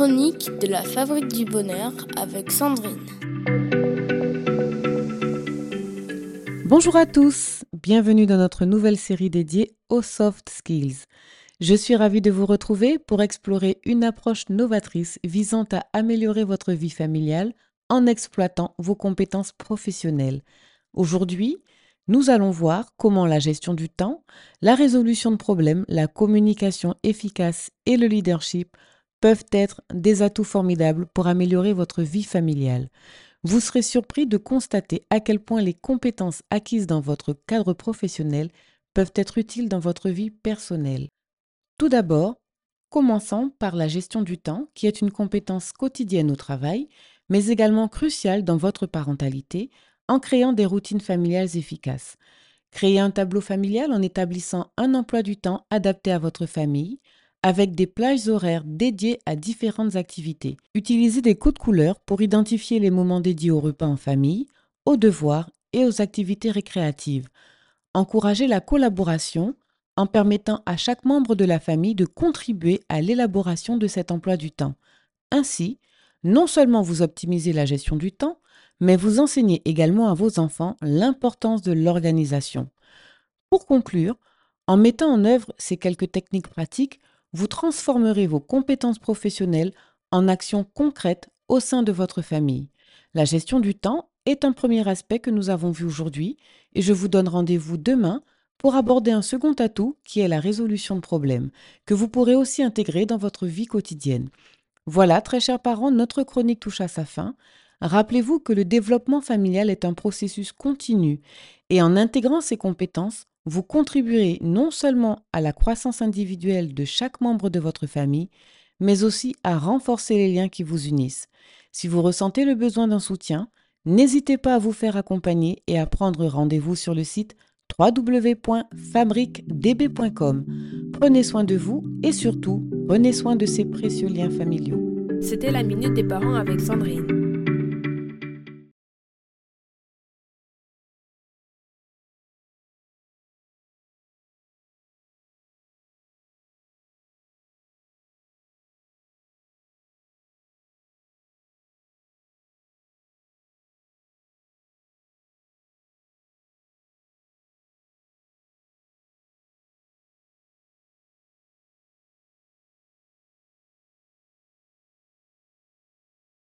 chroniques de la Fabrique du Bonheur avec Sandrine. Bonjour à tous, bienvenue dans notre nouvelle série dédiée aux soft skills. Je suis ravie de vous retrouver pour explorer une approche novatrice visant à améliorer votre vie familiale en exploitant vos compétences professionnelles. Aujourd'hui, nous allons voir comment la gestion du temps, la résolution de problèmes, la communication efficace et le leadership peuvent être des atouts formidables pour améliorer votre vie familiale. Vous serez surpris de constater à quel point les compétences acquises dans votre cadre professionnel peuvent être utiles dans votre vie personnelle. Tout d'abord, commençons par la gestion du temps, qui est une compétence quotidienne au travail, mais également cruciale dans votre parentalité, en créant des routines familiales efficaces. Créez un tableau familial en établissant un emploi du temps adapté à votre famille, avec des plages horaires dédiées à différentes activités. Utilisez des codes couleurs pour identifier les moments dédiés aux repas en famille, aux devoirs et aux activités récréatives. Encouragez la collaboration en permettant à chaque membre de la famille de contribuer à l'élaboration de cet emploi du temps. Ainsi, non seulement vous optimisez la gestion du temps, mais vous enseignez également à vos enfants l'importance de l'organisation. Pour conclure, en mettant en œuvre ces quelques techniques pratiques, vous transformerez vos compétences professionnelles en actions concrètes au sein de votre famille. La gestion du temps est un premier aspect que nous avons vu aujourd'hui et je vous donne rendez-vous demain pour aborder un second atout qui est la résolution de problèmes, que vous pourrez aussi intégrer dans votre vie quotidienne. Voilà, très chers parents, notre chronique touche à sa fin. Rappelez-vous que le développement familial est un processus continu et en intégrant ces compétences, vous contribuerez non seulement à la croissance individuelle de chaque membre de votre famille, mais aussi à renforcer les liens qui vous unissent. Si vous ressentez le besoin d'un soutien, n'hésitez pas à vous faire accompagner et à prendre rendez-vous sur le site www.fabriquedb.com. Prenez soin de vous et surtout, prenez soin de ces précieux liens familiaux. C'était la Minute des Parents avec Sandrine.